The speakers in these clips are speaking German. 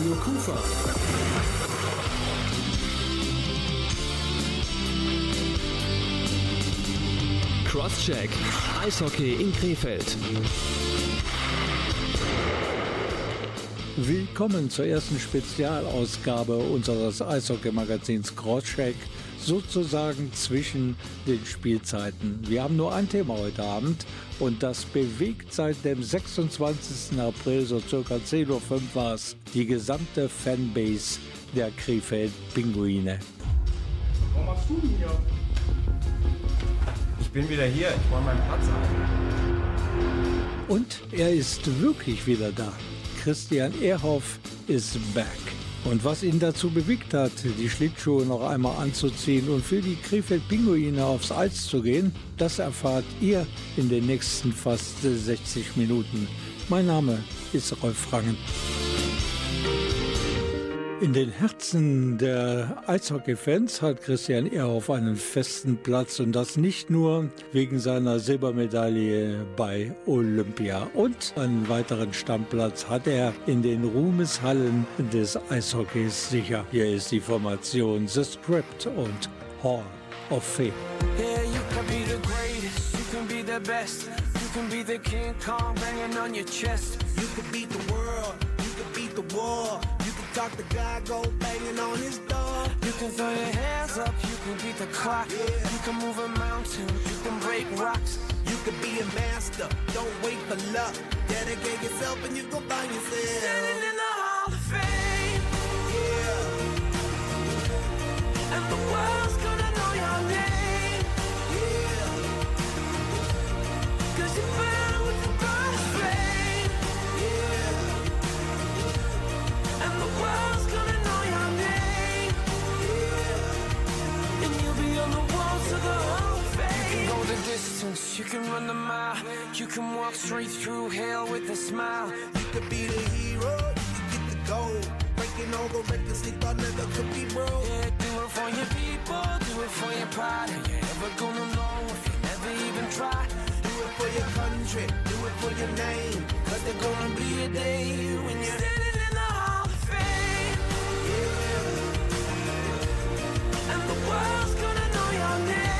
Radio Kufa. Crosscheck. Eishockey in Krefeld. Willkommen zur ersten Spezialausgabe unseres Eishockey-Magazins Crosscheck, sozusagen zwischen den Spielzeiten. Wir haben nur ein Thema heute Abend und das bewegt seit dem 26. April, so circa 10.05 Uhr war es, die gesamte Fanbase der Krefeld-Pinguine. Was machst du denn hier? Ich bin wieder hier, ich räume meinen Platz ein. Und er ist wirklich wieder da. Christian Ehrhoff ist back. Und was ihn dazu bewegt hat, die Schlittschuhe noch einmal anzuziehen und für die Krefeld-Pinguine aufs Eis zu gehen, das erfahrt ihr in den nächsten fast 60 Minuten. Mein Name ist Rolf Rangen. In den Herzen der Eishockey-Fans hat Christian Ehrhoff einen festen Platz und das nicht nur wegen seiner Silbermedaille bei Olympia. Und einen weiteren Stammplatz hat er in den Ruhmeshallen des Eishockeys sicher. Hier ist die Formation The Script und Hall of Fame. Yeah, you can be the greatest, you can be the best, you can be the King Kong banging on your chest. You could beat the world, you could beat the war. You talk the guy, go banging on his door. You can throw your hands up, you can beat the clock. You can move a mountain, you can break rocks. You can be a master, don't wait for luck. Dedicate yourself and you go find yourself. Standing in the Hall of Fame, Yeah, and the world's distance, you can run the mile, you can walk straight through hell with a smile. you could be the hero, you get the gold. Breaking all the records they thought never could be broke. Yeah, do it for your people, do it for your pride. Are you ever gonna know if you never even try? Do it for your country, do it for your name. Cause there's gonna be a day when you're standing in the Hall of Fame. And the world's gonna know your name.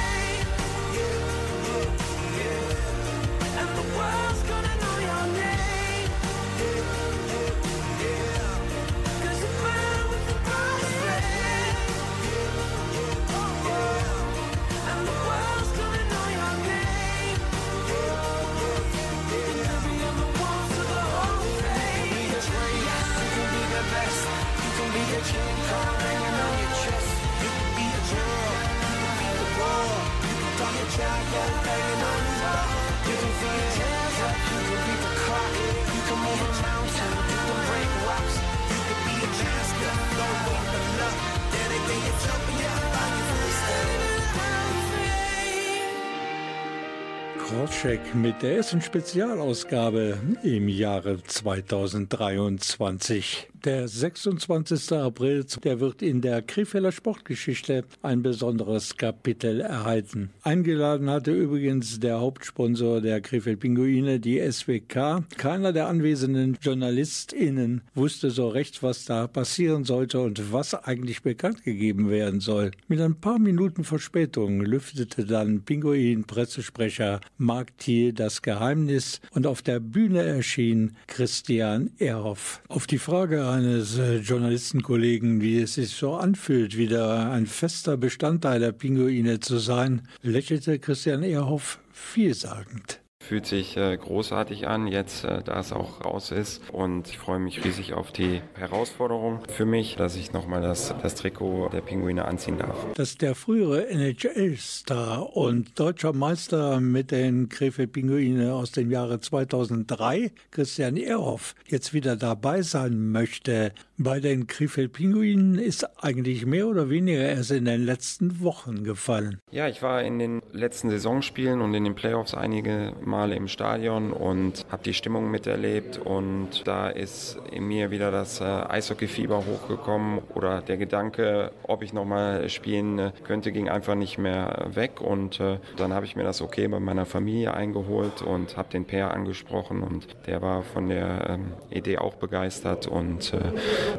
Crosscheck mit der ersten Spezialausgabe im Jahre 2023. Der 26. April, der wird in der Krefelder Sportgeschichte ein besonderes Kapitel erhalten. Eingeladen hatte übrigens der Hauptsponsor der Krefeld Pinguine, die SWK. Keiner der anwesenden JournalistInnen wusste so recht, was da passieren sollte und was eigentlich bekannt gegeben werden soll. Mit ein paar Minuten Verspätung lüftete dann Pinguin-Pressesprecher Mark Thiel das Geheimnis und auf der Bühne erschien Christian Ehrhoff. Auf die Frage eines äh, Journalistenkollegen, wie es sich so anfühlt, wieder ein fester Bestandteil der Pinguine zu sein, lächelte Christian Ehrhoff vielsagend. Fühlt sich äh, großartig an, jetzt äh, da es auch raus ist. Und ich freue mich riesig auf die Herausforderung für mich, dass ich nochmal das, das Trikot der Pinguine anziehen darf. Dass der frühere NHL-Star und deutscher Meister mit den Krefeld Pinguine aus dem Jahre 2003, Christian Ehrhoff, jetzt wieder dabei sein möchte, bei den Krefeld Pinguinen ist eigentlich mehr oder weniger erst in den letzten Wochen gefallen. Ja, ich war in den letzten Saisonspielen und in den Playoffs einige Male im Stadion und habe die Stimmung miterlebt und da ist in mir wieder das äh, Eishockey-Fieber hochgekommen oder der Gedanke, ob ich nochmal spielen äh, könnte, ging einfach nicht mehr weg und äh, dann habe ich mir das okay bei meiner Familie eingeholt und habe den Per angesprochen und der war von der ähm, Idee auch begeistert und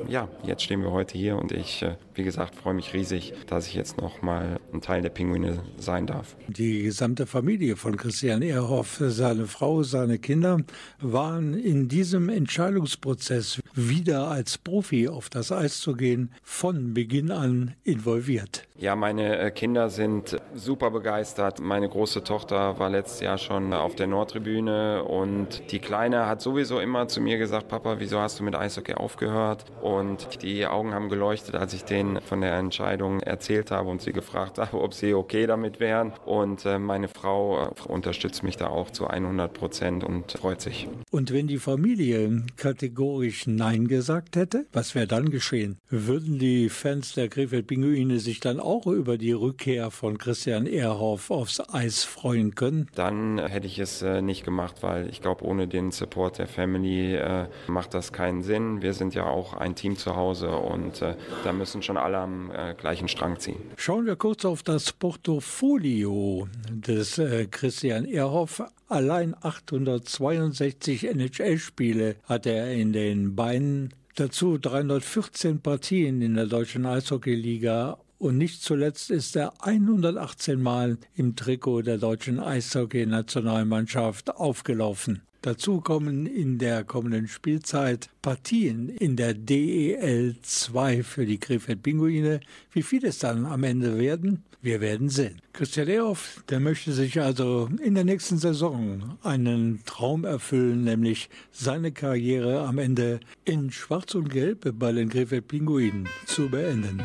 ja, jetzt stehen wir heute hier und ich, wie gesagt, freue mich riesig, dass ich jetzt noch mal ein Teil der Pinguine sein darf. Die gesamte Familie von Christian Ehrhoff, seine Frau, seine Kinder waren in diesem Entscheidungsprozess wieder als Profi auf das Eis zu gehen von Beginn an involviert. Ja, meine äh, Kinder sind super begeistert. Meine große Tochter war letztes Jahr schon auf der Nordtribüne und die Kleine hat sowieso immer zu mir gesagt, Papa, wieso hast du mit Eishockey aufgehört? Und die Augen haben geleuchtet, als ich denen von der Entscheidung erzählt habe und sie gefragt habe, ob sie okay damit wären. Und äh, meine Frau äh, unterstützt mich da auch zu 100 Prozent und freut sich. Und wenn die Familie kategorisch Nein gesagt hätte, was wäre dann geschehen? Würden die Fans der Krefeld Pinguine sich dann auch über die Rückkehr von Christian Ehrhoff aufs Eis freuen können? Dann hätte ich es äh, nicht gemacht, weil ich glaube, ohne den Support der Family macht das keinen Sinn. Wir sind ja auch ein Team zu Hause und da müssen schon alle am äh, gleichen Strang ziehen. Schauen wir kurz auf das Portfolio des äh, Christian Ehrhoff. Allein 862 NHL-Spiele hat er in den Beinen. Dazu 314 Partien in der deutschen Eishockeyliga und nicht zuletzt ist er 118 Mal im Trikot der deutschen Eishockey-Nationalmannschaft aufgelaufen. Dazu kommen in der kommenden Spielzeit Partien in der DEL 2 für die Krefeld Pinguine. Wie viel es dann am Ende werden, wir werden sehen. Christian Ehrhoff, der möchte sich also in der nächsten Saison einen Traum erfüllen, nämlich seine Karriere am Ende in Schwarz und Gelb bei den Krefeld Pinguinen zu beenden.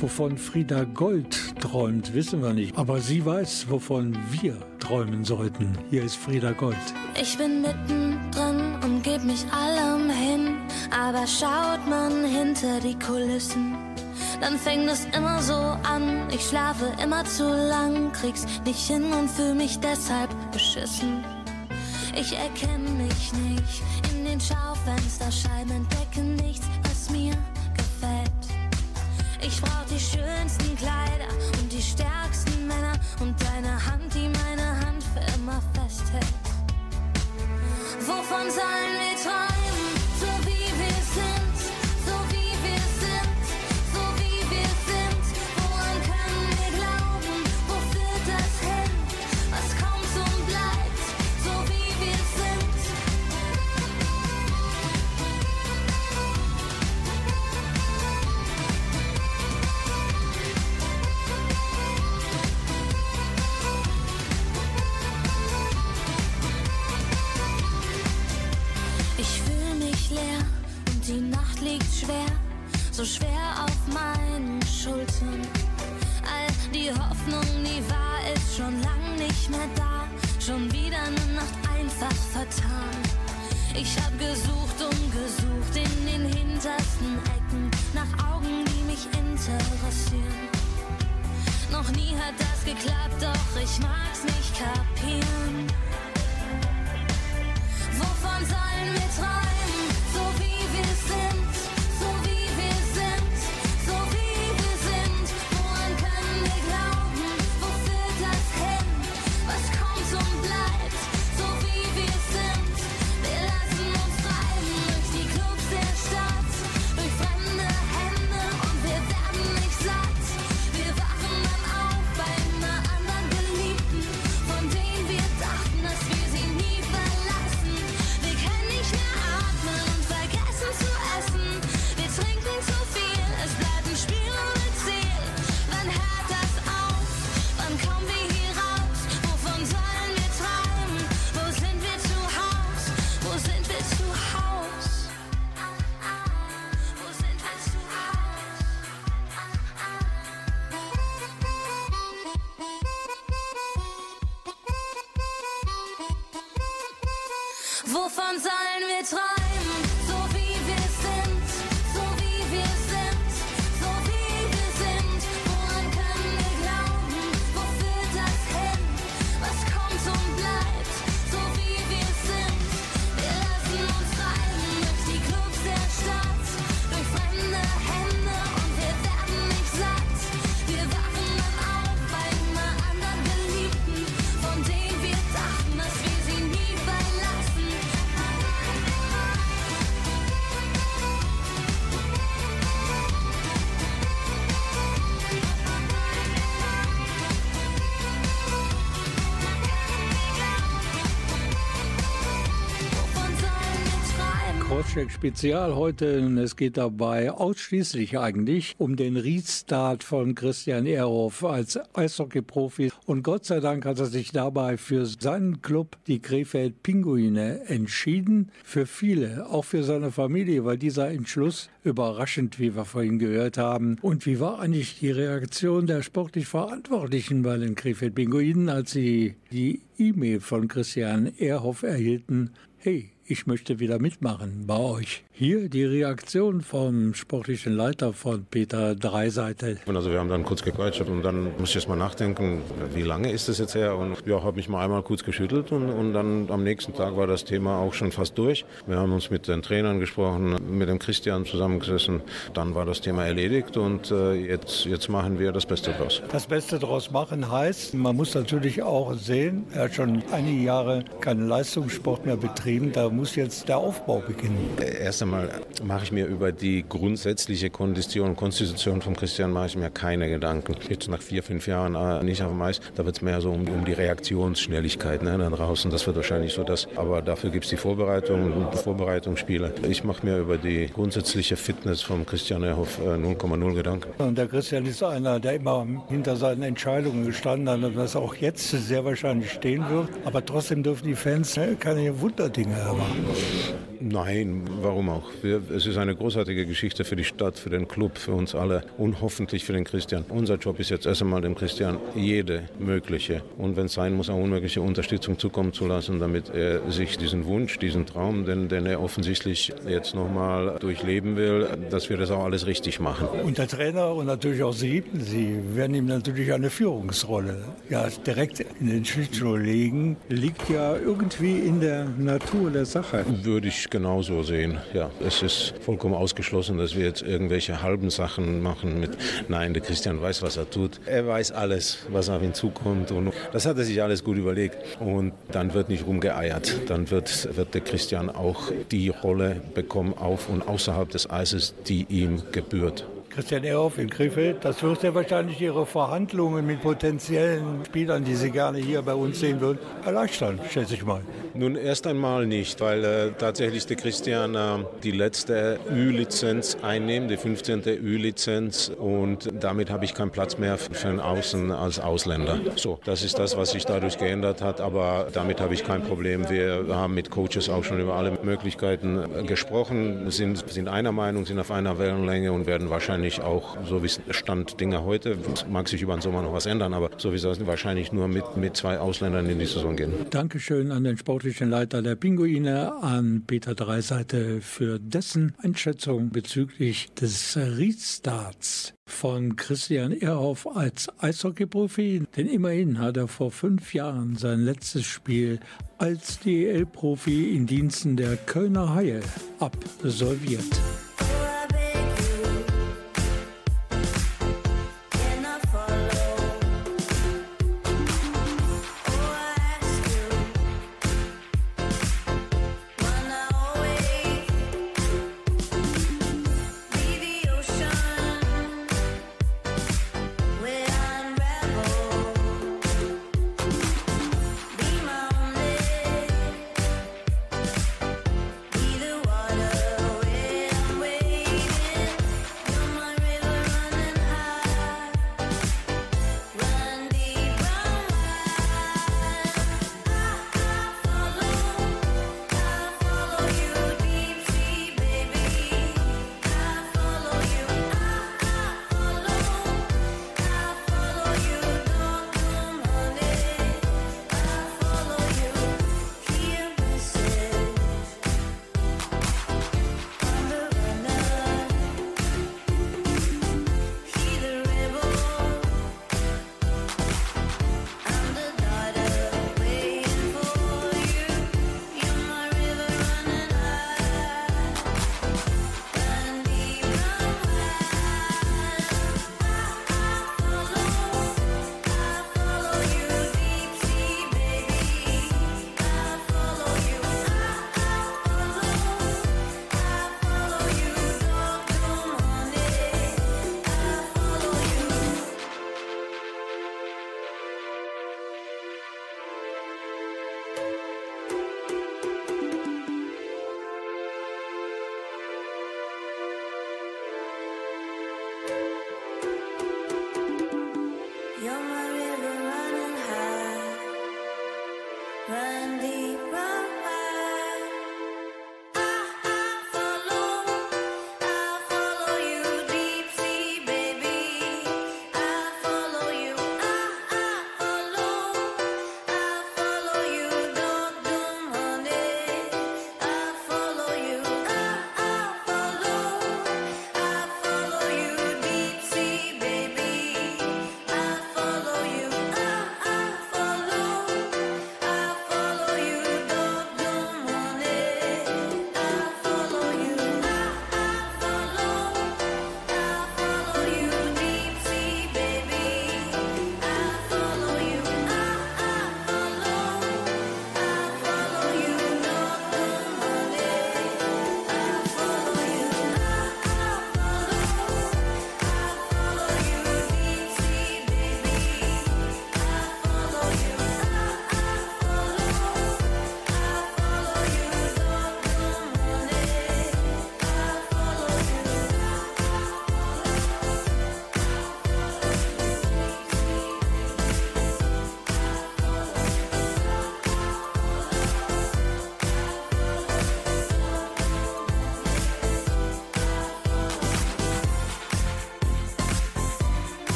Wovon Frieda Gold träumt, wissen wir nicht. Aber sie weiß, wovon wir träumen sollten. Hier ist Frieda Gold. Ich bin mittendrin und geb mich allem hin. Aber schaut man hinter die Kulissen, dann fängt es immer so an. Ich schlafe immer zu lang, krieg's nicht hin und fühl mich deshalb beschissen. Ich erkenne mich nicht in den Schaufensterscheiben, entdecke nichts, was mir. Ich brauch die schönsten Kleider und die stärksten Männer und deine Hand, die meine Hand für immer festhält. Wovon sollen wir träumen? Sollen wir träumen? Spezial heute. Und Es geht dabei ausschließlich eigentlich um den Restart von Christian Ehrhoff als Eishockey-Profi. Und Gott sei Dank hat er sich dabei für seinen Club, die Krefeld Pinguine, entschieden. Für viele, auch für seine Familie, weil dieser Entschluss überraschend, wie wir vorhin gehört haben. Und wie war eigentlich die Reaktion der sportlich Verantwortlichen bei den Krefeld Pinguinen, als sie die E-Mail von Christian Ehrhoff erhielten? Hey, ich möchte wieder mitmachen bei euch. Hier die Reaktion vom sportlichen Leiter von Peter Dreiseitel. Und also wir haben dann kurz gequatscht und dann musste ich erst mal nachdenken, wie lange ist das jetzt her? Und ja, habe mich mal einmal kurz geschüttelt und, und dann am nächsten Tag war das Thema auch schon fast durch. Wir haben uns mit den Trainern gesprochen, mit dem Christian zusammengesessen. Dann war das Thema erledigt und äh, jetzt, jetzt machen wir das Beste draus. Das Beste daraus machen heißt, man muss natürlich auch sehen, er hat schon einige Jahre keinen Leistungssport mehr betrieben, da muss jetzt der Aufbau beginnen. Erst einmal mache ich mir über die grundsätzliche Kondition, Konstitution von Christian mache ich mir keine Gedanken. Jetzt nach vier, fünf Jahren äh, nicht auf dem Eis, da wird es mehr so um, um die Reaktionsschnelligkeit ne, da draußen. Das wird wahrscheinlich so das. Aber dafür gibt es die Vorbereitung und Vorbereitungsspiele. Ich mache mir über die grundsätzliche Fitness von Christian Erhoff äh, 0,0 Gedanken. Und der Christian ist einer, der immer hinter seinen Entscheidungen gestanden hat und das auch jetzt sehr wahrscheinlich stehen wird. Aber trotzdem dürfen die Fans ne, keine Wunderdinge erwarten. 何? Nein, warum auch? Wir, es ist eine großartige Geschichte für die Stadt, für den Club, für uns alle und hoffentlich für den Christian. Unser Job ist jetzt erst einmal dem Christian jede mögliche und wenn es sein muss, auch unmögliche Unterstützung zukommen zu lassen, damit er sich diesen Wunsch, diesen Traum, den, den er offensichtlich jetzt nochmal durchleben will, dass wir das auch alles richtig machen. Und der Trainer und natürlich auch Sie, Sie werden ihm natürlich eine Führungsrolle ja, direkt in den Schlittschuh legen, liegt ja irgendwie in der Natur der Sache. Würde ich genauso sehen. Ja, es ist vollkommen ausgeschlossen, dass wir jetzt irgendwelche halben Sachen machen mit, nein, der Christian weiß, was er tut. Er weiß alles, was auf ihn zukommt und das hat er sich alles gut überlegt. Und dann wird nicht rumgeeiert. Dann wird, wird der Christian auch die Rolle bekommen auf und außerhalb des Eises, die ihm gebührt. Christian Ehrhoff in Krefeld, das wird ja wahrscheinlich Ihre Verhandlungen mit potenziellen Spielern, die Sie gerne hier bei uns sehen würden, erleichtern, schätze ich mal. Nun erst einmal nicht, weil äh, tatsächlich der Christian äh, die letzte Ü-Lizenz einnimmt, die 15. Ü-Lizenz und damit habe ich keinen Platz mehr für einen Außen als Ausländer. So, das ist das, was sich dadurch geändert hat, aber damit habe ich kein Problem. Wir haben mit Coaches auch schon über alle Möglichkeiten äh, gesprochen, sind, sind einer Meinung, sind auf einer Wellenlänge und werden wahrscheinlich auch, so wie es Stand Dinge heute, mag sich über den Sommer noch was ändern, aber so wie es wahrscheinlich nur mit, mit zwei Ausländern in die Saison gehen. Dankeschön an den sportlichen Leiter der Pinguine, an Peter Dreiseite für dessen Einschätzung bezüglich des Restarts von Christian Ehrhoff als Eishockey-Profi. Denn immerhin hat er vor fünf Jahren sein letztes Spiel als DEL-Profi in Diensten der Kölner Haie absolviert.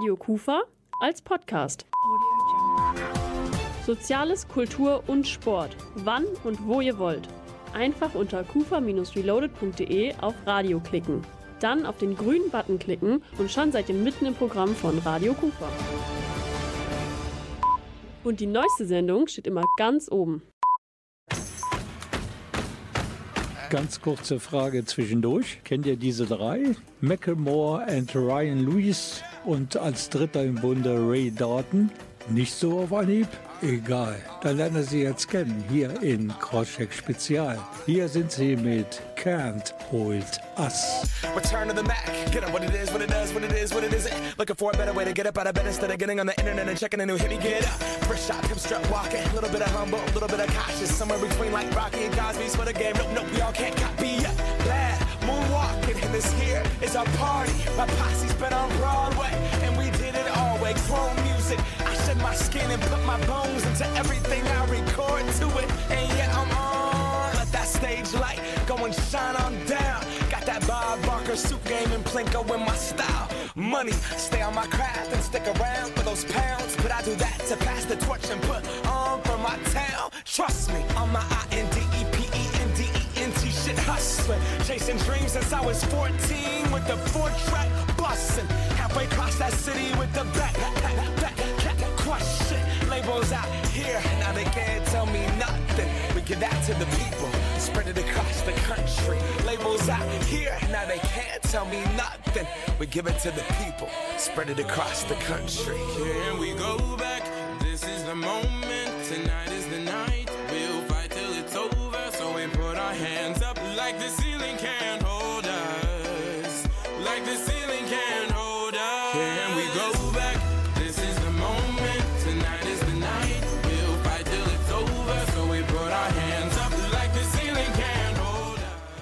Radio Kufa als Podcast. Soziales, Kultur und Sport. Wann und wo ihr wollt. Einfach unter kufa-reloaded.de auf Radio klicken. Dann auf den grünen Button klicken und schon seid ihr mitten im Programm von Radio Kufa. Und die neueste Sendung steht immer ganz oben. Ganz kurze Frage zwischendurch. Kennt ihr diese drei? Macklemore and Ryan Lewis und als dritter im Bunde Ray Dalton? Nicht so auf Anhieb? Egal. Dann lernen wir sie jetzt kennen, hier in Crosscheck Spezial. Hier sind sie mit Can't Hold Us. Return to the Mac. Get up what it is, what it does, what it is, what it isn't. Looking for a better way to get up out of bed instead of getting on the internet and checking a new hit. Me get up. First shot, hip strut walking. A little bit of humble, a little bit of cautious. Somewhere between like Rocky and Cosby's for the game. Nope, nope, we all can't copy yet. Bad moonwalking, and this here is our party. My posse's been on Broadway, and we did it all way. Chrome music. I shed my skin and put my bones into everything I record to it. And yeah, I'm on. Let that stage light go and shine on down. Got that Bob Barker suit game and Plinko in my style. Money, stay on my craft and stick around for those pounds. But I do that to pass the torch and put on for my town. Trust me, on my I hustling. Chasing dreams since I was 14 with the four track busting. Halfway across that city with the back, back, back, back, crush. Labels out here, now they can't tell me nothing. We give that to the people, spread it across the country. Labels out here, now they can't tell me nothing. We give it to the people, spread it across the country. Here we go back. This is the moment. Tonight is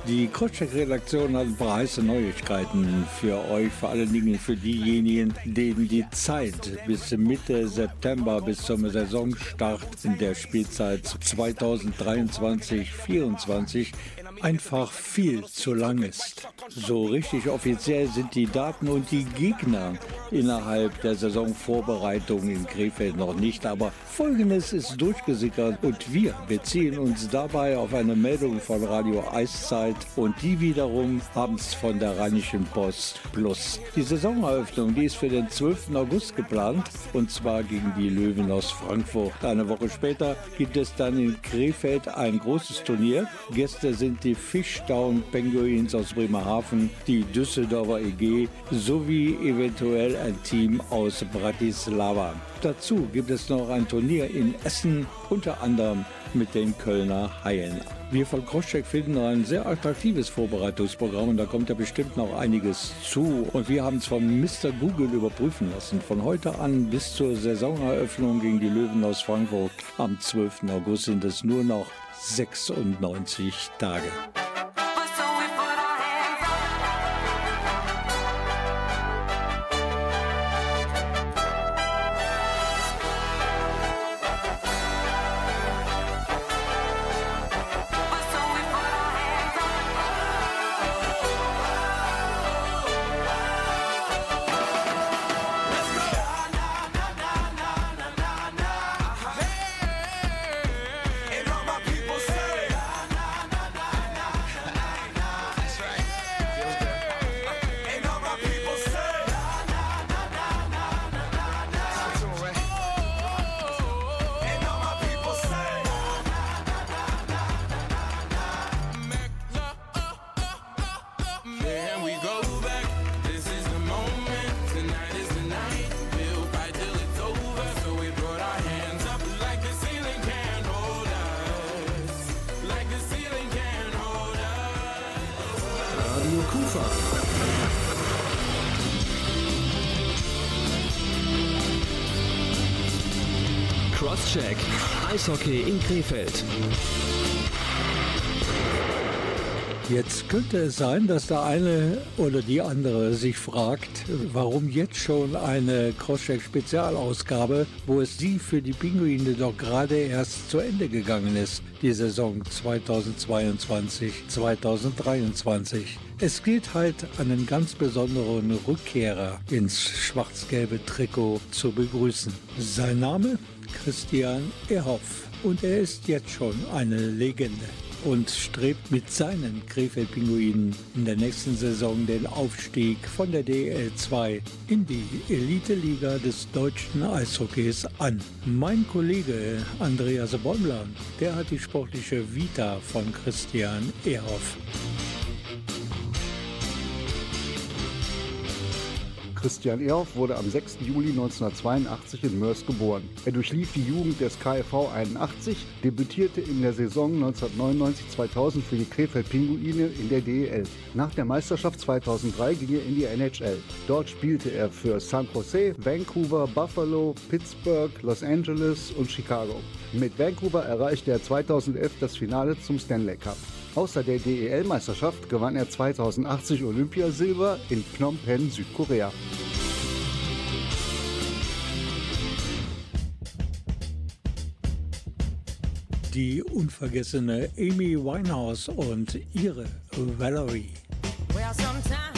Die Crosscheck-Redaktion hat ein paar heiße Neuigkeiten für euch, vor allen Dingen für diejenigen, denen die Zeit bis Mitte September, bis zum Saisonstart in der Spielzeit 2023-24 einfach viel zu lang ist. So richtig offiziell sind die Daten und die Gegner innerhalb der Saisonvorbereitung in Krefeld noch nicht, aber Folgendes ist durchgesickert und wir beziehen uns dabei auf eine Meldung von Radio Eiszeit und die wiederum haben es von der Rheinischen Post Plus. Die Saisoneröffnung, die ist für den 12. August geplant und zwar gegen die Löwen aus Frankfurt. Eine Woche später gibt es dann in Krefeld ein großes Turnier. Gäste sind die Fishtown Penguins aus Bremerhaven, die Düsseldorfer EG sowie eventuell ein Team aus Bratislava. Dazu gibt es noch ein Turnier in Essen, unter anderem mit den Kölner Haien. Wir von Crosscheck finden ein sehr attraktives Vorbereitungsprogramm und da kommt ja bestimmt noch einiges zu. Und wir haben es von Mr. Google überprüfen lassen. Von heute an bis zur Saisoneröffnung gegen die Löwen aus Frankfurt am 12. August sind es nur noch 96 Tage. Crosscheck. Eishockey in Krefeld. Jetzt könnte es sein, dass der eine oder die andere sich fragt, warum jetzt schon eine Crosscheck-Spezialausgabe, wo es sie für die Pinguine doch gerade erst zu Ende gegangen ist, die Saison 2022-2023. Es gilt halt einen ganz besonderen Rückkehrer ins schwarz-gelbe Trikot zu begrüßen. Sein Name? Christian Ehoff. Und er ist jetzt schon eine Legende und strebt mit seinen Krefeld-Pinguinen in der nächsten Saison den Aufstieg von der DL2 in die Elite-Liga des deutschen Eishockeys an. Mein Kollege Andreas Bäumler, der hat die sportliche Vita von Christian Ehoff. Christian Ehoff wurde am 6. Juli 1982 in Mörs geboren. Er durchlief die Jugend des KfV 81, debütierte in der Saison 1999-2000 für die Krefeld Pinguine in der DEL. Nach der Meisterschaft 2003 ging er in die NHL. Dort spielte er für San Jose, Vancouver, Buffalo, Pittsburgh, Los Angeles und Chicago. Mit Vancouver erreichte er 2011 das Finale zum Stanley Cup. Außer der DEL-Meisterschaft gewann er 2080 Olympiasilber in Phnom Penh, Südkorea. Die unvergessene Amy Winehouse und ihre Valerie. Well,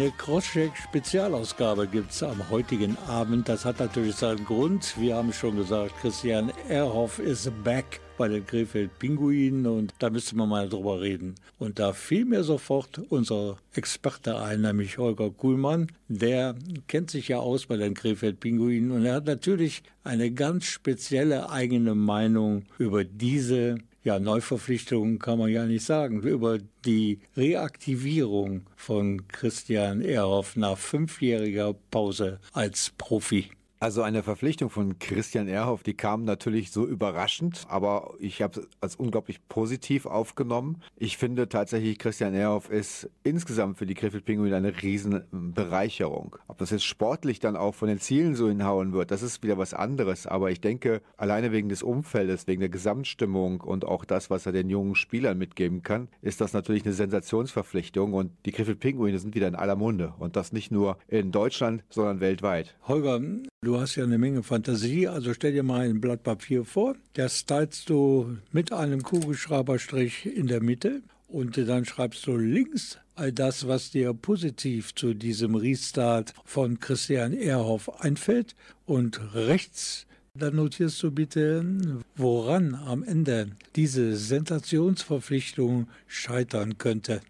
Eine Crosscheck-Spezialausgabe gibt es am heutigen Abend. Das hat natürlich seinen Grund. Wir haben schon gesagt, Christian Erhoff ist back bei den Krefeld Pinguinen und da müsste man mal drüber reden. Und da fiel mir sofort unser Experte ein, nämlich Holger Kuhlmann. Der kennt sich ja aus bei den Krefeld Pinguinen und er hat natürlich eine ganz spezielle eigene Meinung über diese ja, Neuverpflichtungen kann man ja nicht sagen, über die Reaktivierung von Christian Ehrhoff nach fünfjähriger Pause als Profi. Also eine Verpflichtung von Christian Ehrhoff, die kam natürlich so überraschend, aber ich habe es als unglaublich positiv aufgenommen. Ich finde tatsächlich, Christian Ehrhoff ist insgesamt für die Krefeld Pinguine eine Riesenbereicherung. Ob das jetzt sportlich dann auch von den Zielen so hinhauen wird, das ist wieder was anderes. Aber ich denke, alleine wegen des Umfeldes, wegen der Gesamtstimmung und auch das, was er den jungen Spielern mitgeben kann, ist das natürlich eine Sensationsverpflichtung und die Krefeld Pinguine sind wieder in aller Munde und das nicht nur in Deutschland, sondern weltweit. Holger, Du hast ja eine Menge Fantasie, also stell dir mal ein Blatt Papier vor. Das teilst du mit einem Kugelschreiberstrich in der Mitte und dann schreibst du links all das, was dir positiv zu diesem Restart von Christian Ehrhoff einfällt und rechts dann notierst du bitte, woran am Ende diese Sensationsverpflichtung scheitern könnte.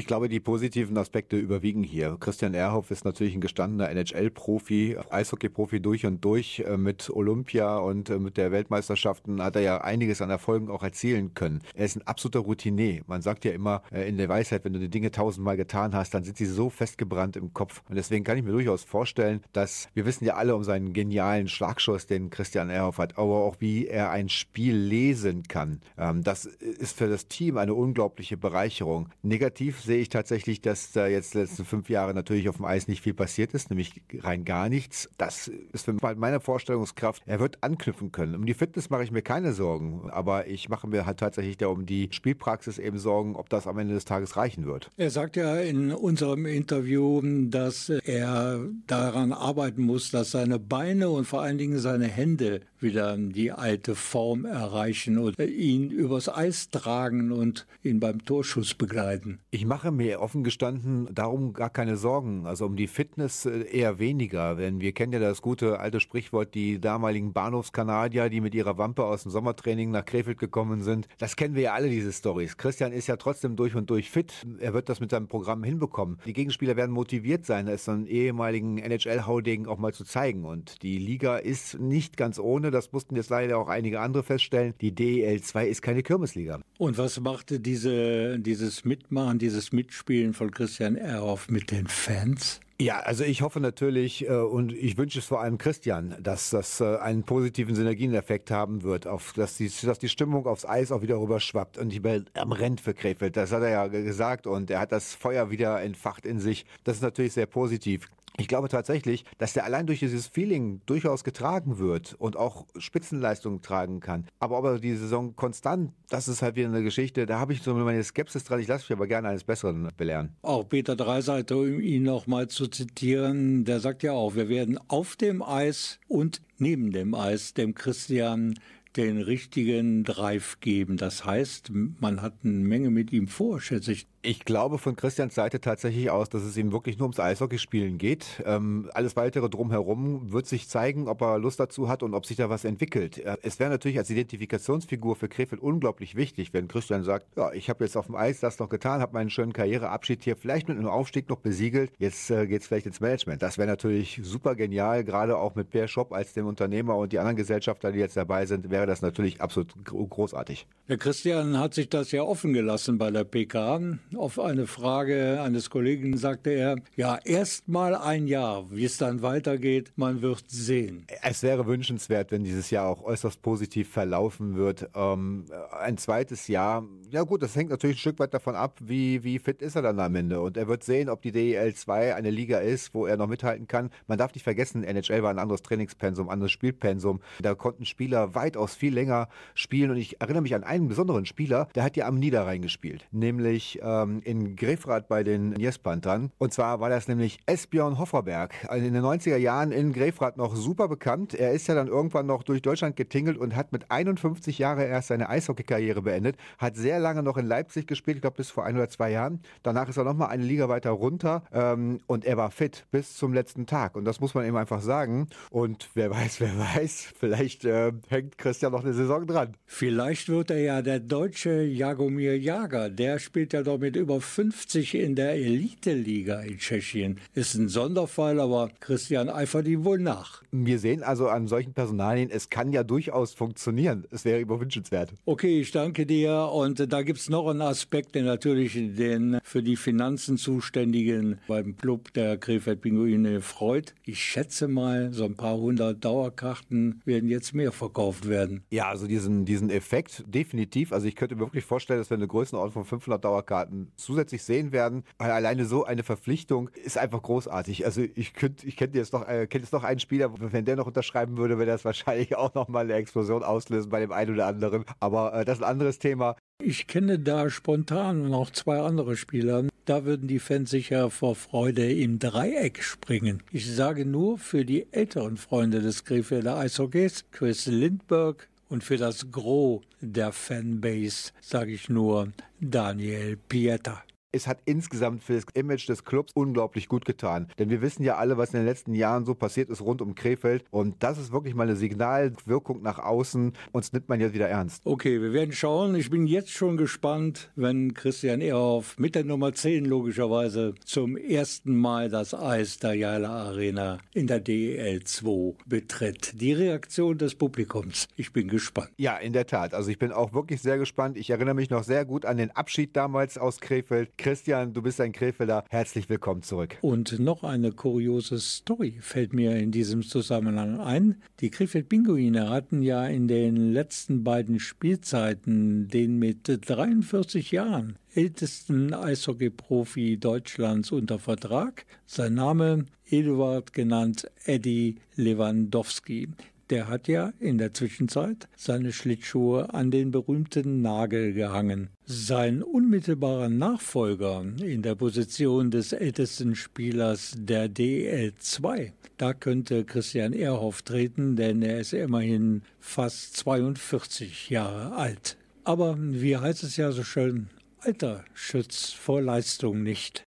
Ich glaube, die positiven Aspekte überwiegen hier. Christian Ehrhoff ist natürlich ein gestandener NHL-Profi, Eishockey-Profi durch und durch. Äh, mit Olympia und äh, mit der Weltmeisterschaften hat er ja einiges an Erfolgen auch erzielen können. Er ist ein absoluter Routinier. Man sagt ja immer äh, in der Weisheit, wenn du die Dinge tausendmal getan hast, dann sind sie so festgebrannt im Kopf. Und deswegen kann ich mir durchaus vorstellen, dass wir wissen ja alle um seinen genialen Schlagschuss, den Christian Ehrhoff hat, aber auch wie er ein Spiel lesen kann. Ähm, das ist für das Team eine unglaubliche Bereicherung. Negativ sehe ich tatsächlich, dass da jetzt letzten fünf Jahre natürlich auf dem Eis nicht viel passiert ist, nämlich rein gar nichts. Das ist für meine Vorstellungskraft. Er wird anknüpfen können. Um die Fitness mache ich mir keine Sorgen, aber ich mache mir halt tatsächlich da um die Spielpraxis eben Sorgen, ob das am Ende des Tages reichen wird. Er sagt ja in unserem Interview, dass er daran arbeiten muss, dass seine Beine und vor allen Dingen seine Hände wieder die alte Form erreichen und ihn übers Eis tragen und ihn beim Torschuss begleiten. Ich mache mir offen gestanden darum gar keine Sorgen. Also um die Fitness äh, eher weniger. Denn wir kennen ja das gute alte Sprichwort, die damaligen Bahnhofskanadier, die mit ihrer Wampe aus dem Sommertraining nach Krefeld gekommen sind. Das kennen wir ja alle, diese Stories. Christian ist ja trotzdem durch und durch fit. Er wird das mit seinem Programm hinbekommen. Die Gegenspieler werden motiviert sein, es so einen ehemaligen NHL-Haudegen auch mal zu zeigen. Und die Liga ist nicht ganz ohne. Das mussten jetzt leider auch einige andere feststellen. Die DEL 2 ist keine Kirmesliga. Und was machte diese, dieses Mitmachen, dieses Mitspielen von Christian Ehrhoff mit den Fans? Ja, also ich hoffe natürlich äh, und ich wünsche es vor allem Christian, dass das äh, einen positiven Synergieneffekt haben wird, auf, dass, die, dass die Stimmung aufs Eis auch wieder rüberschwappt und die Welt am rennt für Krefeld. Das hat er ja gesagt und er hat das Feuer wieder entfacht in sich. Das ist natürlich sehr positiv. Ich glaube tatsächlich, dass der allein durch dieses Feeling durchaus getragen wird und auch Spitzenleistungen tragen kann. Aber ob er die Saison konstant, das ist halt wieder eine Geschichte, da habe ich so meine Skepsis dran. Ich lasse mich aber gerne eines Besseren belehren. Auch Peter Dreiseiter, um ihn nochmal zu zitieren, der sagt ja auch, wir werden auf dem Eis und neben dem Eis dem Christian den richtigen Drive geben. Das heißt, man hat eine Menge mit ihm vor, schätze ich. Ich glaube von Christians Seite tatsächlich aus, dass es ihm wirklich nur ums Eishockeyspielen geht. Ähm, alles weitere drumherum wird sich zeigen, ob er Lust dazu hat und ob sich da was entwickelt. Äh, es wäre natürlich als Identifikationsfigur für Krefeld unglaublich wichtig, wenn Christian sagt, ja, ich habe jetzt auf dem Eis das noch getan, habe meinen schönen Karriereabschied hier vielleicht mit einem Aufstieg noch besiegelt. Jetzt äh, geht es vielleicht ins Management. Das wäre natürlich super genial, gerade auch mit Per Schopp als dem Unternehmer und die anderen Gesellschafter, die jetzt dabei sind, wäre das natürlich absolut großartig. Der Christian hat sich das ja offen gelassen bei der PK. Auf eine Frage eines Kollegen sagte er, ja, erst mal ein Jahr, wie es dann weitergeht, man wird sehen. Es wäre wünschenswert, wenn dieses Jahr auch äußerst positiv verlaufen wird. Ähm, ein zweites Jahr, ja gut, das hängt natürlich ein Stück weit davon ab, wie, wie fit ist er dann am Ende. Und er wird sehen, ob die DEL 2 eine Liga ist, wo er noch mithalten kann. Man darf nicht vergessen, NHL war ein anderes Trainingspensum, anderes Spielpensum. Da konnten Spieler weitaus viel länger spielen. Und ich erinnere mich an einen besonderen Spieler, der hat ja am Niederrhein gespielt, nämlich äh, ähm, in Grefrath bei den Niespanthern. Und zwar war das nämlich Esbjörn Hofferberg. Also in den 90er Jahren in Grefrath noch super bekannt. Er ist ja dann irgendwann noch durch Deutschland getingelt und hat mit 51 Jahren erst seine Eishockeykarriere beendet. Hat sehr lange noch in Leipzig gespielt, ich glaube bis vor ein oder zwei Jahren. Danach ist er nochmal eine Liga weiter runter ähm, und er war fit bis zum letzten Tag. Und das muss man ihm einfach sagen. Und wer weiß, wer weiß, vielleicht äh, hängt Christian noch eine Saison dran. Vielleicht wird er ja der deutsche Jagomir Jager. Der spielt ja doch mit über 50 in der Elite-Liga in Tschechien. Ist ein Sonderfall, aber Christian eifert ihm wohl nach. Wir sehen also an solchen Personalien, es kann ja durchaus funktionieren. Es wäre überwünschenswert. Okay, ich danke dir. Und da gibt es noch einen Aspekt, der natürlich den für die Finanzen zuständigen beim Club der Krefeld Pinguine freut. Ich schätze mal, so ein paar hundert Dauerkarten werden jetzt mehr verkauft werden. Ja, also diesen, diesen Effekt definitiv. Also ich könnte mir wirklich vorstellen, dass wir eine Größenordnung von 500 Dauerkarten zusätzlich sehen werden. Weil alleine so eine Verpflichtung ist einfach großartig. Also ich könnte, ich kenne jetzt noch, äh, kenne jetzt noch einen Spieler, wenn der noch unterschreiben würde, würde das wahrscheinlich auch noch mal eine Explosion auslösen bei dem einen oder anderen. Aber äh, das ist ein anderes Thema. Ich kenne da spontan noch zwei andere Spieler. Da würden die Fans sicher vor Freude im Dreieck springen. Ich sage nur für die älteren Freunde des Krefelder Eishockeys, Chris Lindberg, und für das Gros der Fanbase sage ich nur Daniel Pieta. Es hat insgesamt für das Image des Clubs unglaublich gut getan. Denn wir wissen ja alle, was in den letzten Jahren so passiert ist rund um Krefeld. Und das ist wirklich mal eine Signalwirkung nach außen. Uns nimmt man jetzt wieder ernst. Okay, wir werden schauen. Ich bin jetzt schon gespannt, wenn Christian Ehrhoff mit der Nummer 10 logischerweise zum ersten Mal das Eis der Jala Arena in der DEL 2 betritt. Die Reaktion des Publikums. Ich bin gespannt. Ja, in der Tat. Also ich bin auch wirklich sehr gespannt. Ich erinnere mich noch sehr gut an den Abschied damals aus Krefeld. Christian, du bist ein Krefelder. Herzlich willkommen zurück. Und noch eine kuriose Story fällt mir in diesem Zusammenhang ein. Die Krefeld-Pinguine hatten ja in den letzten beiden Spielzeiten den mit 43 Jahren ältesten Eishockey-Profi Deutschlands unter Vertrag. Sein Name Eduard genannt Eddie Lewandowski. Der hat ja in der Zwischenzeit seine Schlittschuhe an den berühmten Nagel gehangen. Sein unmittelbarer Nachfolger in der Position des ältesten Spielers der DL2, da könnte Christian Ehrhoff treten, denn er ist immerhin fast 42 Jahre alt. Aber wie heißt es ja so schön, Alter schützt vor Leistung nicht.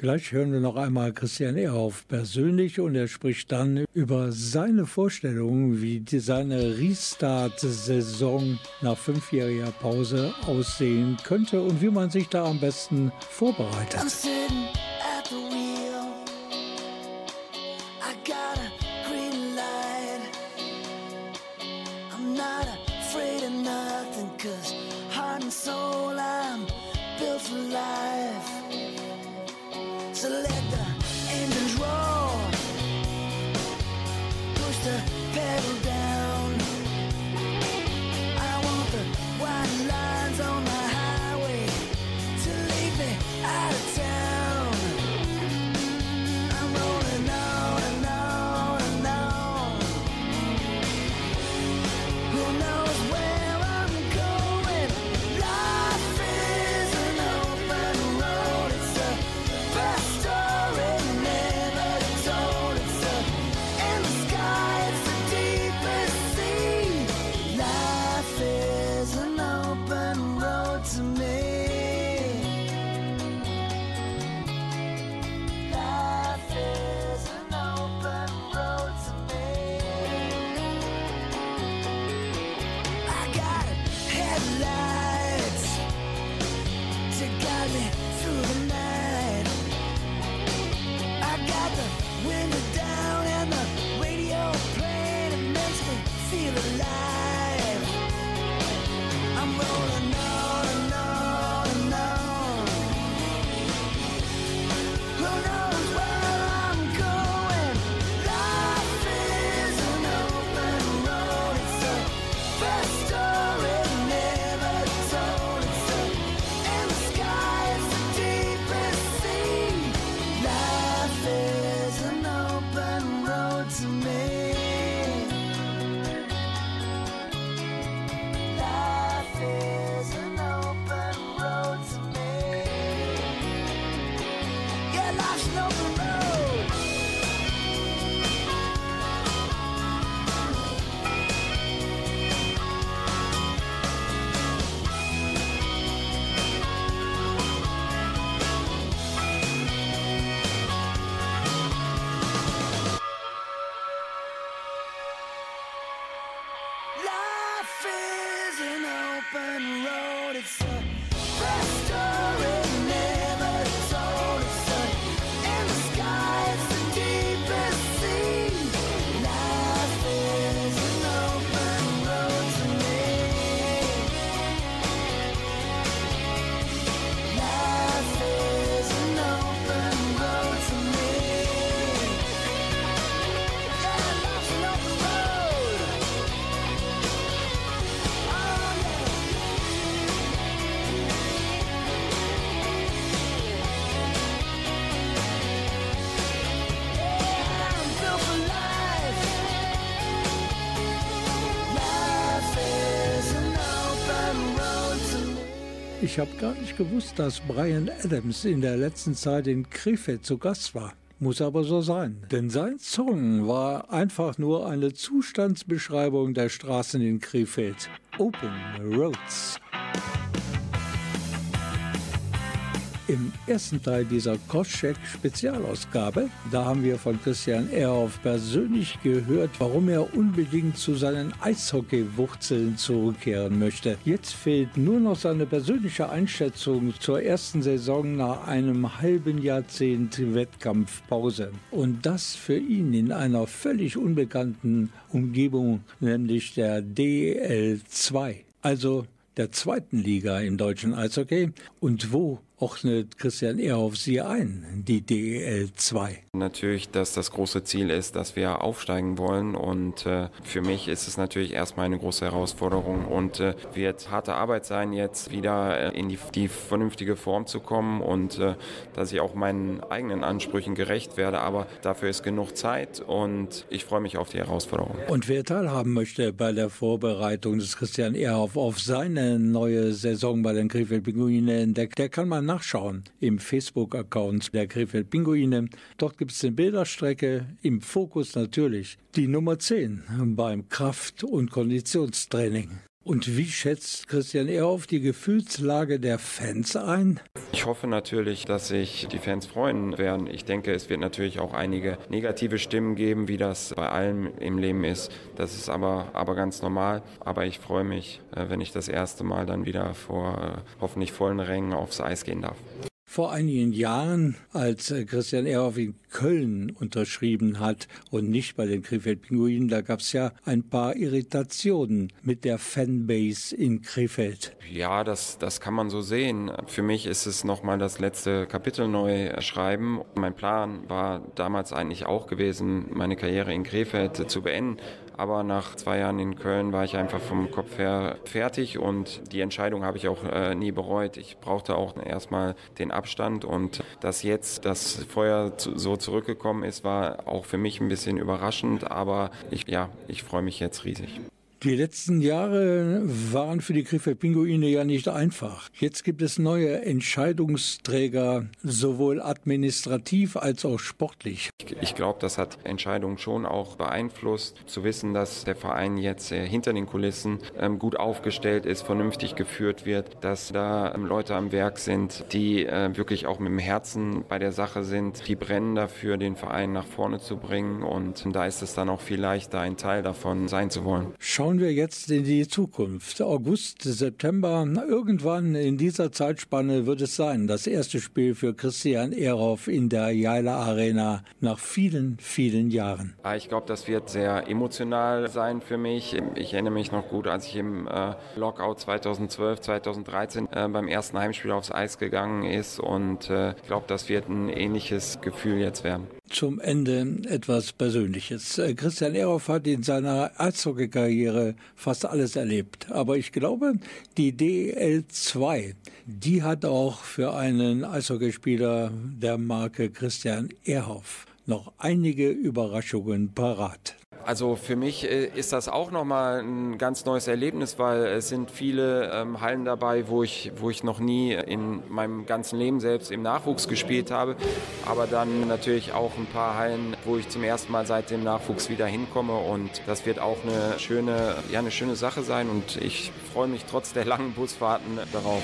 Gleich hören wir noch einmal Christian Ehrhoff persönlich und er spricht dann über seine Vorstellungen, wie seine Restart-Saison nach fünfjähriger Pause aussehen könnte und wie man sich da am besten vorbereitet. I'm sitting at the wheel. Ich habe gar nicht gewusst, dass Brian Adams in der letzten Zeit in Krefeld zu Gast war. Muss aber so sein. Denn sein Song war einfach nur eine Zustandsbeschreibung der Straßen in Krefeld. Open Roads. Im ersten Teil dieser Koschek-Spezialausgabe, da haben wir von Christian Ehrhoff persönlich gehört, warum er unbedingt zu seinen Eishockey-Wurzeln zurückkehren möchte. Jetzt fehlt nur noch seine persönliche Einschätzung zur ersten Saison nach einem halben Jahrzehnt Wettkampfpause. Und das für ihn in einer völlig unbekannten Umgebung, nämlich der DL2. Also der zweiten Liga im deutschen Eishockey. Und wo ordnet Christian Ehrhoff sie ein, die DEL 2? Natürlich, dass das große Ziel ist, dass wir aufsteigen wollen. Und äh, für mich ist es natürlich erstmal eine große Herausforderung. Und äh, wird harte Arbeit sein, jetzt wieder äh, in die, die vernünftige Form zu kommen. Und äh, dass ich auch meinen eigenen Ansprüchen gerecht werde, aber dafür ist genug Zeit. Und ich freue mich auf die Herausforderung. Und wer teilhaben möchte bei der Vorbereitung des Christian Ehrhoff auf seine neue Saison bei den Krefeld Pinguinen, der, der kann mal nachschauen im Facebook-Account der Krefeld Pinguine. Dort gibt es eine Bilderstrecke, im Fokus natürlich die Nummer 10 beim Kraft- und Konditionstraining. Und wie schätzt Christian Ehrhoff die Gefühlslage der Fans ein? Ich hoffe natürlich, dass sich die Fans freuen werden. Ich denke, es wird natürlich auch einige negative Stimmen geben, wie das bei allem im Leben ist. Das ist aber, aber ganz normal. Aber ich freue mich, äh, wenn ich das erste Mal dann wieder vor äh, hoffentlich vollen Rängen aufs Eis gehen darf. Vor einigen Jahren, als äh, Christian Ehrhoff in Köln unterschrieben hat und nicht bei den Krefeld Pinguinen, da gab es ja ein paar Irritationen mit der Fanbase in Krefeld. Ja, das, das kann man so sehen. Für mich ist es nochmal das letzte Kapitel neu schreiben. Mein Plan war damals eigentlich auch gewesen, meine Karriere in Krefeld zu beenden. Aber nach zwei Jahren in Köln war ich einfach vom Kopf her fertig und die Entscheidung habe ich auch äh, nie bereut. Ich brauchte auch erstmal den Abstand und dass jetzt das Feuer zu, so zurückgekommen ist, war auch für mich ein bisschen überraschend. Aber ich, ja, ich freue mich jetzt riesig. Die letzten Jahre waren für die Krefeld Pinguine ja nicht einfach. Jetzt gibt es neue Entscheidungsträger, sowohl administrativ als auch sportlich. Ich, ich glaube, das hat Entscheidungen schon auch beeinflusst. Zu wissen, dass der Verein jetzt äh, hinter den Kulissen ähm, gut aufgestellt ist, vernünftig geführt wird, dass da ähm, Leute am Werk sind, die äh, wirklich auch mit dem Herzen bei der Sache sind, die brennen dafür, den Verein nach vorne zu bringen. Und da ist es dann auch viel leichter, ein Teil davon sein zu wollen. Schauen wir jetzt in die Zukunft. August, September, irgendwann in dieser Zeitspanne wird es sein, das erste Spiel für Christian Ehrhoff in der Jaila Arena nach vielen, vielen Jahren. Ah, Ich glaube, das wird sehr emotional sein für mich. Ich erinnere mich noch gut, als ich im äh, Lockout 2012, 2013 äh, beim ersten Heimspiel aufs Eis gegangen ist und äh, ich glaube, das wird ein ähnliches Gefühl jetzt werden. Zum Ende etwas Persönliches. Äh, Christian Ehrhoff hat in seiner Eishockey-Karriere fast alles erlebt. Aber ich glaube, die DL2, die hat auch für einen Eishockeyspieler der Marke Christian Ehrhoff noch einige Überraschungen parat. Also für mich äh, ist das auch nochmal ein ganz neues Erlebnis, weil es sind viele ähm, Hallen dabei, wo ich, wo ich noch nie in meinem ganzen Leben selbst im Nachwuchs gespielt habe. Aber dann natürlich auch ein paar Hallen, wo ich zum ersten Mal seit dem Nachwuchs wieder hinkomme. Und das wird auch eine schöne, ja, eine schöne Sache sein. Und ich freue mich trotz der langen Busfahrten darauf.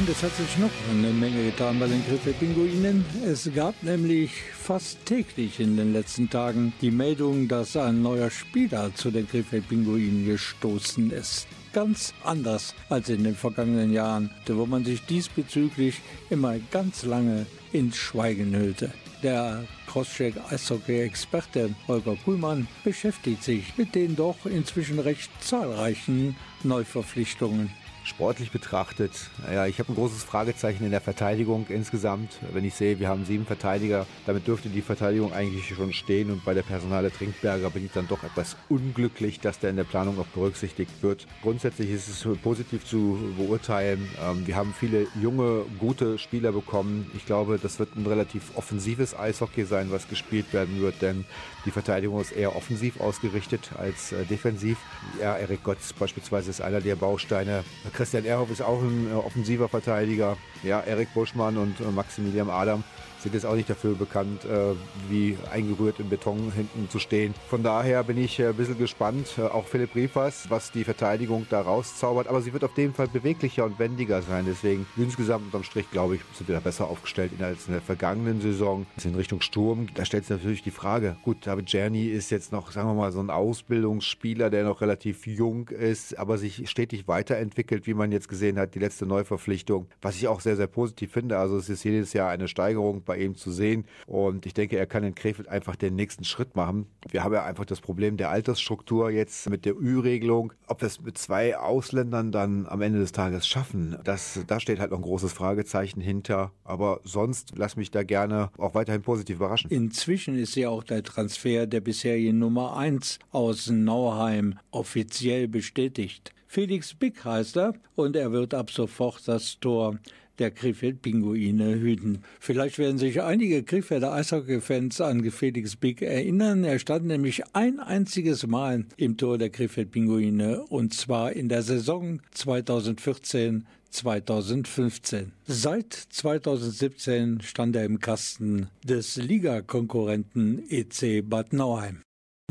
Und es hat sich noch eine Menge getan bei den Krefeld-Pinguinen. Es gab nämlich fast täglich in den letzten Tagen die Meldung, dass ein neuer Spieler zu den Krefeld-Pinguinen gestoßen ist. Ganz anders als in den vergangenen Jahren, wo man sich diesbezüglich immer ganz lange ins Schweigen hüllte. Der Crosscheck-Eishockey-Experte Holger Kuhlmann beschäftigt sich mit den doch inzwischen recht zahlreichen Neuverpflichtungen. Sportlich betrachtet, naja, ich habe ein großes Fragezeichen in der Verteidigung insgesamt. Wenn ich sehe, wir haben sieben Verteidiger, damit dürfte die Verteidigung eigentlich schon stehen. Und bei der Personale Trinkberger bin ich dann doch etwas unglücklich, dass der in der Planung noch berücksichtigt wird. Grundsätzlich ist es positiv zu beurteilen. Ähm, wir haben viele junge, gute Spieler bekommen. Ich glaube, das wird ein relativ offensives Eishockey sein, was gespielt werden wird, denn die Verteidigung ist eher offensiv ausgerichtet als äh, defensiv. Ja, Erik Gotz beispielsweise ist einer der Bausteine. Christian Erhoff ist auch ein äh, offensiver Verteidiger. Ja, Erik Buschmann und äh, Maximilian Adam sind jetzt auch nicht dafür bekannt, äh, wie eingerührt im Beton hinten zu stehen. Von daher bin ich äh, ein bisschen gespannt. Äh, auch Philipp Riefers, was die Verteidigung da rauszaubert. Aber sie wird auf jeden Fall beweglicher und wendiger sein. Deswegen insgesamt unterm Strich, glaube ich, sind wir da besser aufgestellt als in der vergangenen Saison. In Richtung Sturm, da stellt sich natürlich die Frage. Gut, David Czerny ist jetzt noch, sagen wir mal, so ein Ausbildungsspieler, der noch relativ jung ist, aber sich stetig weiterentwickelt, wie man jetzt gesehen hat, die letzte Neuverpflichtung. Was ich auch sehr, sehr positiv finde. Also es ist jedes Jahr eine Steigerung bei ihm zu sehen. Und ich denke, er kann in Krefeld einfach den nächsten Schritt machen. Wir haben ja einfach das Problem der Altersstruktur jetzt mit der Ü-Regelung. Ob wir es mit zwei Ausländern dann am Ende des Tages schaffen, das, da steht halt noch ein großes Fragezeichen hinter. Aber sonst lass mich da gerne auch weiterhin positiv überraschen. Inzwischen ist ja auch der Transfer der bisherigen Nummer 1 aus Nauheim offiziell bestätigt. Felix Bick heißt er und er wird ab sofort das Tor der Krefeld-Pinguine hüten. Vielleicht werden sich einige Krefelder Eishockey-Fans an Felix Bick erinnern. Er stand nämlich ein einziges Mal im Tor der Krefeld-Pinguine und zwar in der Saison 2014 2015. Seit 2017 stand er im Kasten des Ligakonkurrenten EC Bad Nauheim.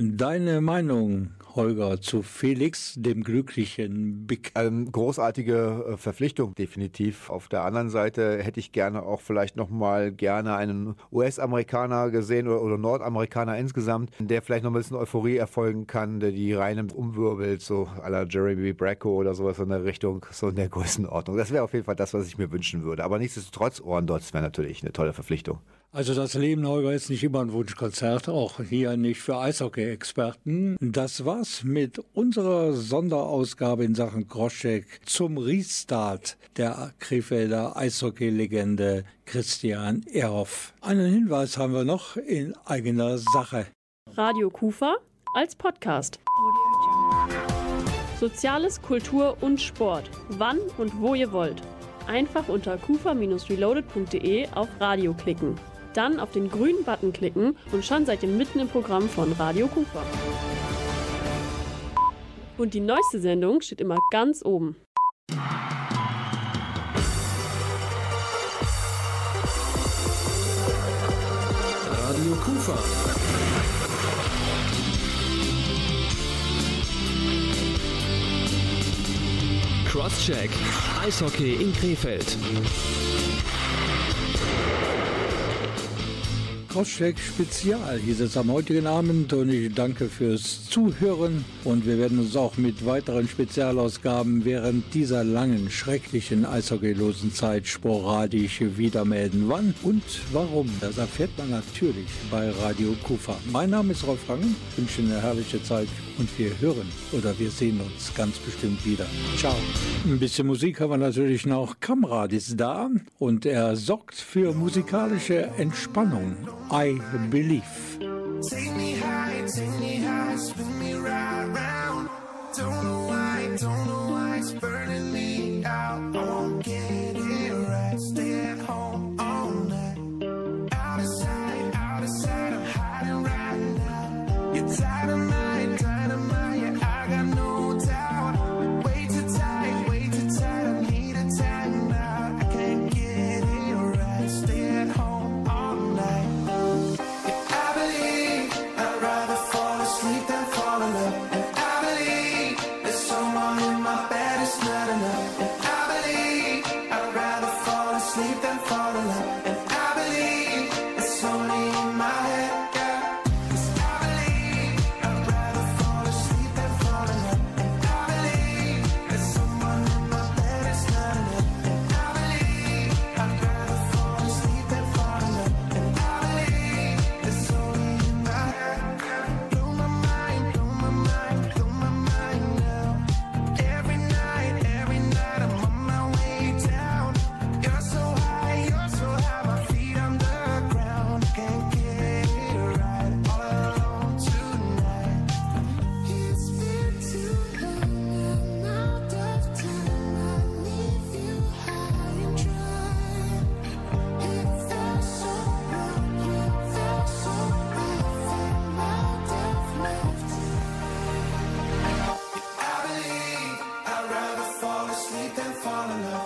Deine Meinung, Holger, zu Felix, dem glücklichen Big? Ähm, großartige äh, Verpflichtung, definitiv. Auf der anderen Seite hätte ich gerne auch vielleicht nochmal gerne einen US-Amerikaner gesehen oder, oder, Nordamerikaner insgesamt, der vielleicht noch ein bisschen Euphorie erfolgen kann, der die Reihen umwirbelt, so à la Jeremy Bracco oder sowas in der Richtung, so in der Größenordnung. Das wäre auf jeden Fall das, was ich mir wünschen würde. Aber nichtsdestotrotz, Ohrendotz wäre natürlich eine tolle Verpflichtung. Also das Leben, Holger, ist nicht immer ein Wunschkonzert, auch hier nicht für Eishockey-Experten. Das war's mit unserer Sonderausgabe in Sachen Groschek zum Restart der Krefelder Eishockey-Legende Christian Ehrhoff. Einen Hinweis haben wir noch in eigener Sache. Radio Kufa als Podcast. Soziales, Kultur und Sport. Wann und wo ihr wollt. Einfach unter kufa-reloaded.de auf Radio klicken dann auf den grünen Button klicken und schon seid ihr mitten im Programm von Radio Kufa. Und die neueste Sendung steht immer ganz oben. Radio Kufa. Crosscheck. Eishockey in Krefeld. Crosscheck Spezial hieß es am heutigen Abend und ich danke fürs Zuhören und wir werden uns auch mit weiteren Spezialausgaben während dieser langen, schrecklichen eishockeylosen Zeit sporadisch wieder melden. Wann und warum, das erfährt man natürlich bei Radio Kufa. Mein Name ist Rolf Rangen, wünsche eine herrliche Zeit und wir hören oder wir sehen uns ganz bestimmt wieder. Ciao. Ein bisschen Musik haben wir natürlich noch. Kamrad ist da und er sorgt für musikalische Entspannung. I believe. Take me high, take me fall in love.